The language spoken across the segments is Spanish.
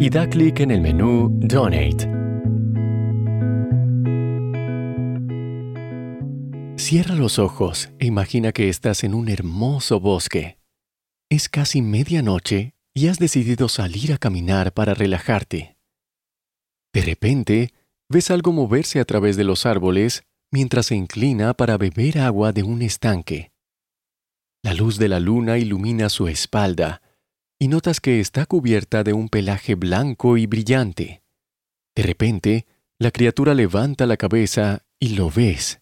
y da clic en el menú Donate. Cierra los ojos e imagina que estás en un hermoso bosque. Es casi medianoche y has decidido salir a caminar para relajarte. De repente, ves algo moverse a través de los árboles mientras se inclina para beber agua de un estanque. La luz de la luna ilumina su espalda y notas que está cubierta de un pelaje blanco y brillante. De repente, la criatura levanta la cabeza y lo ves.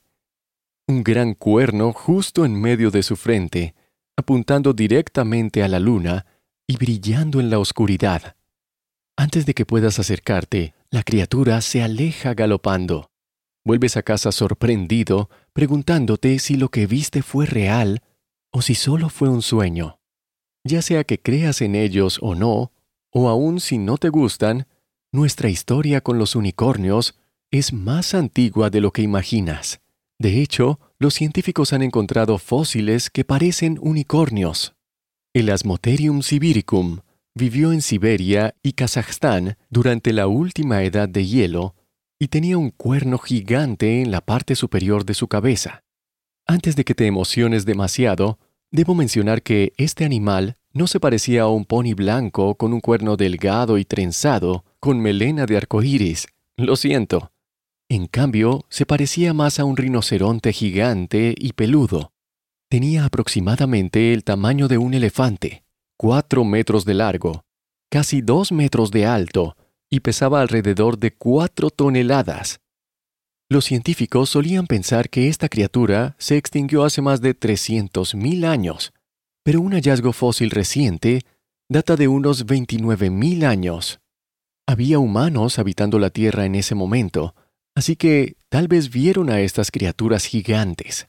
Un gran cuerno justo en medio de su frente, apuntando directamente a la luna y brillando en la oscuridad. Antes de que puedas acercarte, la criatura se aleja galopando. Vuelves a casa sorprendido, preguntándote si lo que viste fue real o si solo fue un sueño ya sea que creas en ellos o no, o aun si no te gustan, nuestra historia con los unicornios es más antigua de lo que imaginas. De hecho, los científicos han encontrado fósiles que parecen unicornios. El Asmotherium sibiricum vivió en Siberia y Kazajstán durante la última edad de hielo y tenía un cuerno gigante en la parte superior de su cabeza. Antes de que te emociones demasiado, Debo mencionar que este animal no se parecía a un pony blanco con un cuerno delgado y trenzado, con melena de arcoíris. Lo siento. En cambio, se parecía más a un rinoceronte gigante y peludo. Tenía aproximadamente el tamaño de un elefante, cuatro metros de largo, casi dos metros de alto, y pesaba alrededor de cuatro toneladas. Los científicos solían pensar que esta criatura se extinguió hace más de 300.000 años, pero un hallazgo fósil reciente data de unos 29.000 años. Había humanos habitando la Tierra en ese momento, así que tal vez vieron a estas criaturas gigantes.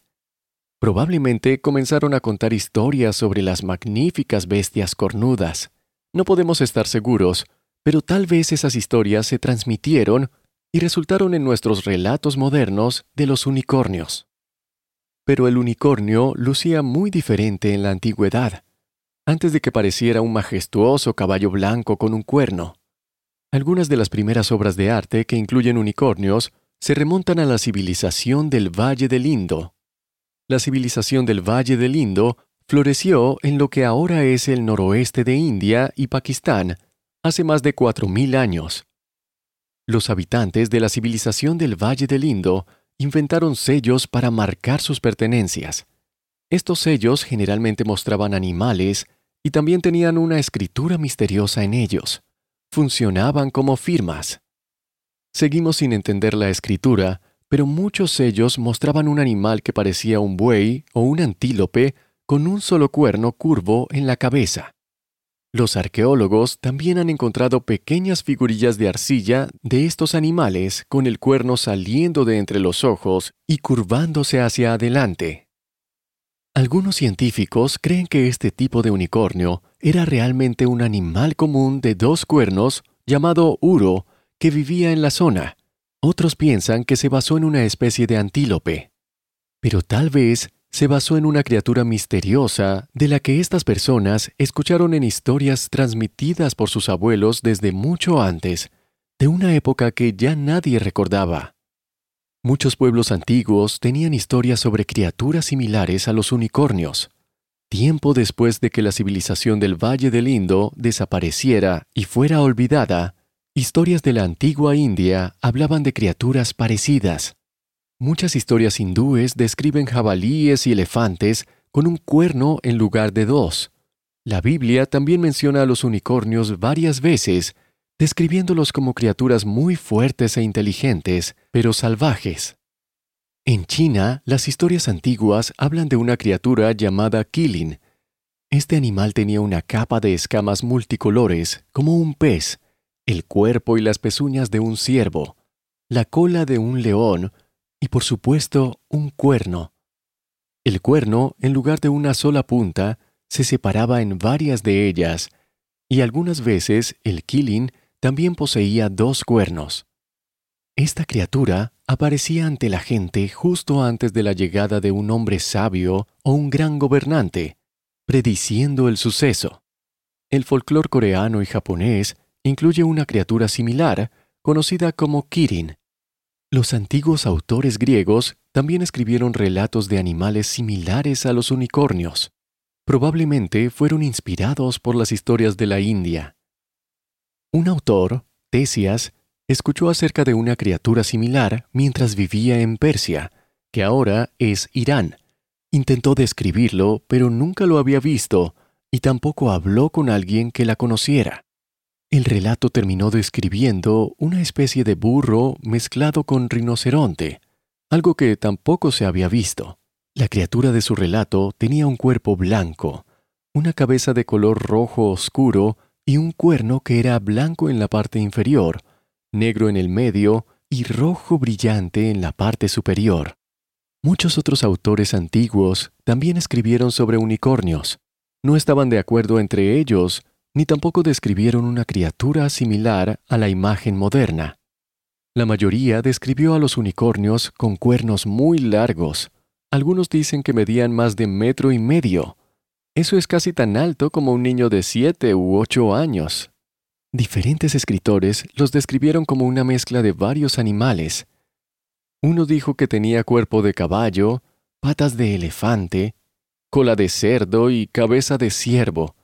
Probablemente comenzaron a contar historias sobre las magníficas bestias cornudas. No podemos estar seguros, pero tal vez esas historias se transmitieron y resultaron en nuestros relatos modernos de los unicornios. Pero el unicornio lucía muy diferente en la antigüedad, antes de que pareciera un majestuoso caballo blanco con un cuerno. Algunas de las primeras obras de arte que incluyen unicornios se remontan a la civilización del Valle del Indo. La civilización del Valle del Indo floreció en lo que ahora es el noroeste de India y Pakistán hace más de 4.000 años. Los habitantes de la civilización del Valle del Indo inventaron sellos para marcar sus pertenencias. Estos sellos generalmente mostraban animales y también tenían una escritura misteriosa en ellos. Funcionaban como firmas. Seguimos sin entender la escritura, pero muchos sellos mostraban un animal que parecía un buey o un antílope con un solo cuerno curvo en la cabeza. Los arqueólogos también han encontrado pequeñas figurillas de arcilla de estos animales con el cuerno saliendo de entre los ojos y curvándose hacia adelante. Algunos científicos creen que este tipo de unicornio era realmente un animal común de dos cuernos llamado uro que vivía en la zona. Otros piensan que se basó en una especie de antílope. Pero tal vez se basó en una criatura misteriosa de la que estas personas escucharon en historias transmitidas por sus abuelos desde mucho antes, de una época que ya nadie recordaba. Muchos pueblos antiguos tenían historias sobre criaturas similares a los unicornios. Tiempo después de que la civilización del Valle del Indo desapareciera y fuera olvidada, historias de la antigua India hablaban de criaturas parecidas. Muchas historias hindúes describen jabalíes y elefantes con un cuerno en lugar de dos. La Biblia también menciona a los unicornios varias veces, describiéndolos como criaturas muy fuertes e inteligentes, pero salvajes. En China, las historias antiguas hablan de una criatura llamada Kilin. Este animal tenía una capa de escamas multicolores, como un pez, el cuerpo y las pezuñas de un ciervo, la cola de un león y por supuesto un cuerno. El cuerno, en lugar de una sola punta, se separaba en varias de ellas, y algunas veces el killing también poseía dos cuernos. Esta criatura aparecía ante la gente justo antes de la llegada de un hombre sabio o un gran gobernante, prediciendo el suceso. El folclore coreano y japonés incluye una criatura similar, conocida como Kirin. Los antiguos autores griegos también escribieron relatos de animales similares a los unicornios. Probablemente fueron inspirados por las historias de la India. Un autor, Tesias, escuchó acerca de una criatura similar mientras vivía en Persia, que ahora es Irán. Intentó describirlo, pero nunca lo había visto, y tampoco habló con alguien que la conociera. El relato terminó describiendo una especie de burro mezclado con rinoceronte, algo que tampoco se había visto. La criatura de su relato tenía un cuerpo blanco, una cabeza de color rojo oscuro y un cuerno que era blanco en la parte inferior, negro en el medio y rojo brillante en la parte superior. Muchos otros autores antiguos también escribieron sobre unicornios. No estaban de acuerdo entre ellos ni tampoco describieron una criatura similar a la imagen moderna. La mayoría describió a los unicornios con cuernos muy largos. Algunos dicen que medían más de metro y medio. Eso es casi tan alto como un niño de siete u ocho años. Diferentes escritores los describieron como una mezcla de varios animales. Uno dijo que tenía cuerpo de caballo, patas de elefante, cola de cerdo y cabeza de ciervo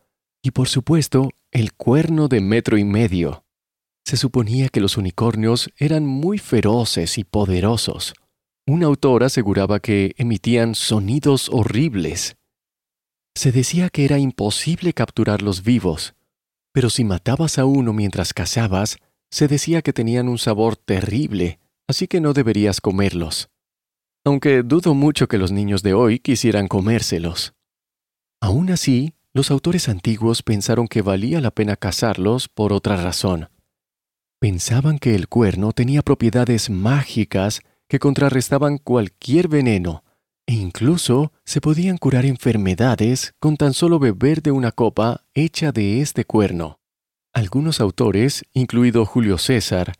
y por supuesto el cuerno de metro y medio. Se suponía que los unicornios eran muy feroces y poderosos. Un autor aseguraba que emitían sonidos horribles. Se decía que era imposible capturarlos vivos, pero si matabas a uno mientras cazabas, se decía que tenían un sabor terrible, así que no deberías comerlos. Aunque dudo mucho que los niños de hoy quisieran comérselos. Aún así, los autores antiguos pensaron que valía la pena cazarlos por otra razón. Pensaban que el cuerno tenía propiedades mágicas que contrarrestaban cualquier veneno, e incluso se podían curar enfermedades con tan solo beber de una copa hecha de este cuerno. Algunos autores, incluido Julio César,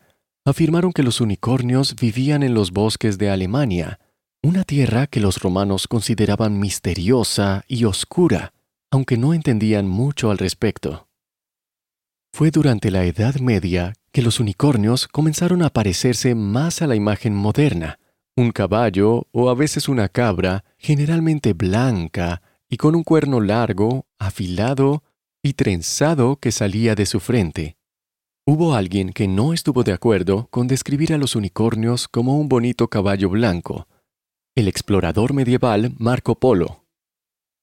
afirmaron que los unicornios vivían en los bosques de Alemania, una tierra que los romanos consideraban misteriosa y oscura, aunque no entendían mucho al respecto. Fue durante la Edad Media que los unicornios comenzaron a parecerse más a la imagen moderna, un caballo o a veces una cabra, generalmente blanca y con un cuerno largo, afilado y trenzado que salía de su frente. Hubo alguien que no estuvo de acuerdo con describir a los unicornios como un bonito caballo blanco, el explorador medieval Marco Polo.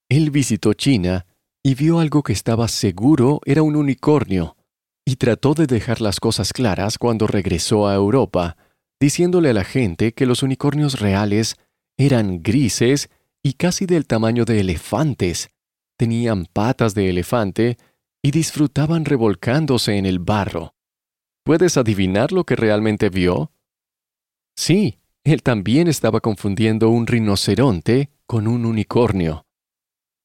Él visitó China y vio algo que estaba seguro era un unicornio, y trató de dejar las cosas claras cuando regresó a Europa, diciéndole a la gente que los unicornios reales eran grises y casi del tamaño de elefantes, tenían patas de elefante y disfrutaban revolcándose en el barro. ¿Puedes adivinar lo que realmente vio? Sí, él también estaba confundiendo un rinoceronte con un unicornio.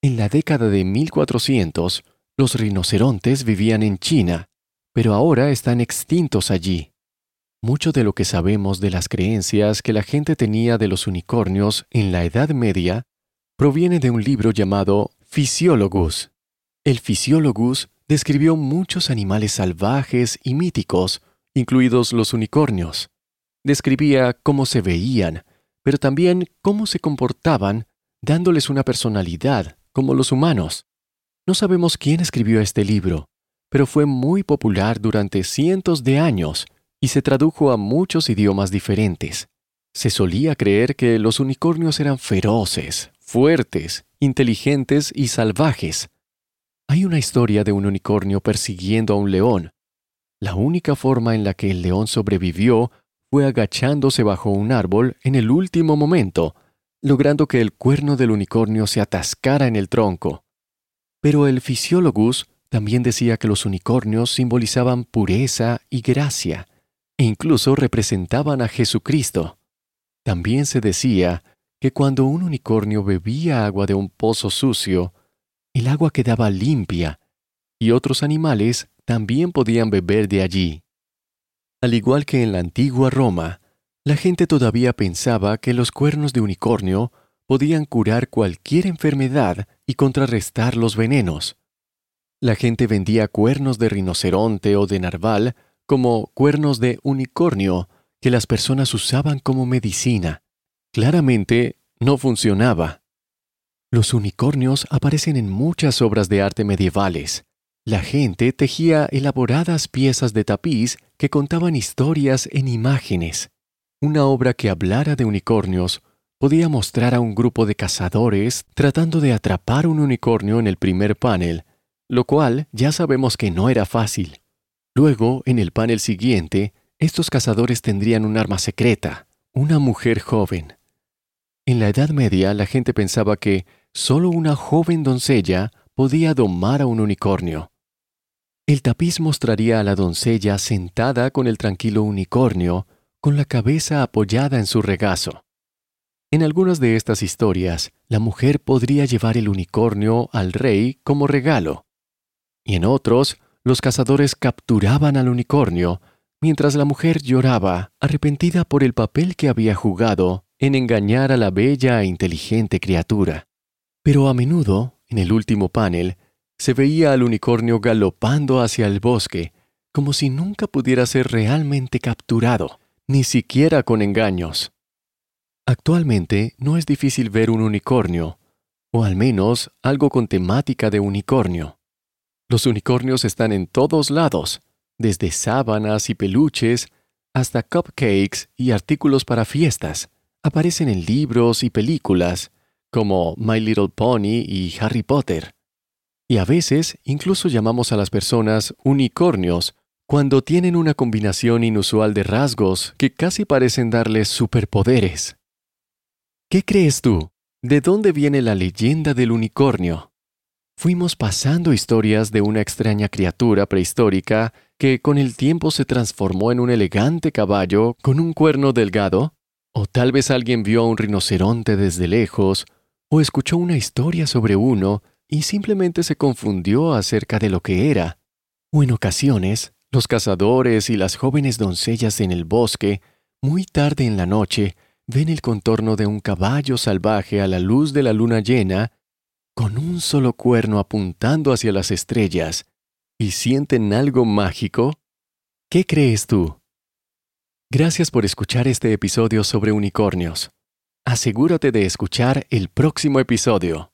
En la década de 1400, los rinocerontes vivían en China, pero ahora están extintos allí. Mucho de lo que sabemos de las creencias que la gente tenía de los unicornios en la Edad Media proviene de un libro llamado Physiologus. El Physiologus describió muchos animales salvajes y míticos, incluidos los unicornios. Describía cómo se veían, pero también cómo se comportaban, dándoles una personalidad, como los humanos. No sabemos quién escribió este libro, pero fue muy popular durante cientos de años y se tradujo a muchos idiomas diferentes. Se solía creer que los unicornios eran feroces, fuertes, inteligentes y salvajes. Hay una historia de un unicornio persiguiendo a un león. La única forma en la que el león sobrevivió fue agachándose bajo un árbol en el último momento logrando que el cuerno del unicornio se atascara en el tronco. Pero el Physiologus También decía que los unicornios simbolizaban pureza y gracia, e incluso representaban a Jesucristo. También se decía que cuando un unicornio bebía agua de un pozo sucio, el agua quedaba limpia, y otros animales también podían beber de allí. Al igual que en la antigua Roma, la gente todavía pensaba que los cuernos de unicornio podían curar cualquier enfermedad y contrarrestar los venenos. La gente vendía cuernos de rinoceronte o de narval como cuernos de unicornio que las personas usaban como medicina. Claramente no funcionaba. Los unicornios aparecen en muchas obras de arte medievales. La gente tejía elaboradas piezas de tapiz que contaban historias en imágenes. Una obra que hablara de unicornios podía mostrar a un grupo de cazadores tratando de atrapar un unicornio en el primer panel lo cual ya sabemos que no era fácil. Luego, en el panel siguiente, estos cazadores tendrían un arma secreta, una mujer joven. En la Edad Media la gente pensaba que solo una joven doncella podía domar a un unicornio. El tapiz mostraría a la doncella sentada con el tranquilo unicornio, con la cabeza apoyada en su regazo. En algunas de estas historias, la mujer podría llevar el unicornio al rey como regalo, y en otros, los cazadores capturaban al unicornio, mientras la mujer lloraba, arrepentida por el papel que había jugado en engañar a la bella e inteligente criatura. Pero a menudo, en el último panel, se veía al unicornio galopando hacia el bosque, como si nunca pudiera ser realmente capturado, ni siquiera con engaños. Actualmente no es difícil ver un unicornio, o al menos algo con temática de unicornio. Los unicornios están en todos lados, desde sábanas y peluches hasta cupcakes y artículos para fiestas. Aparecen en libros y películas, como My Little Pony y Harry Potter. Y a veces incluso llamamos a las personas unicornios cuando tienen una combinación inusual de rasgos que casi parecen darles superpoderes. ¿Qué crees tú? ¿De dónde viene la leyenda del unicornio? fuimos pasando historias de una extraña criatura prehistórica que con el tiempo se transformó en un elegante caballo con un cuerno delgado, o tal vez alguien vio a un rinoceronte desde lejos, o escuchó una historia sobre uno y simplemente se confundió acerca de lo que era. O en ocasiones, los cazadores y las jóvenes doncellas en el bosque, muy tarde en la noche, ven el contorno de un caballo salvaje a la luz de la luna llena con un solo cuerno apuntando hacia las estrellas y sienten algo mágico? ¿Qué crees tú? Gracias por escuchar este episodio sobre unicornios. Asegúrate de escuchar el próximo episodio.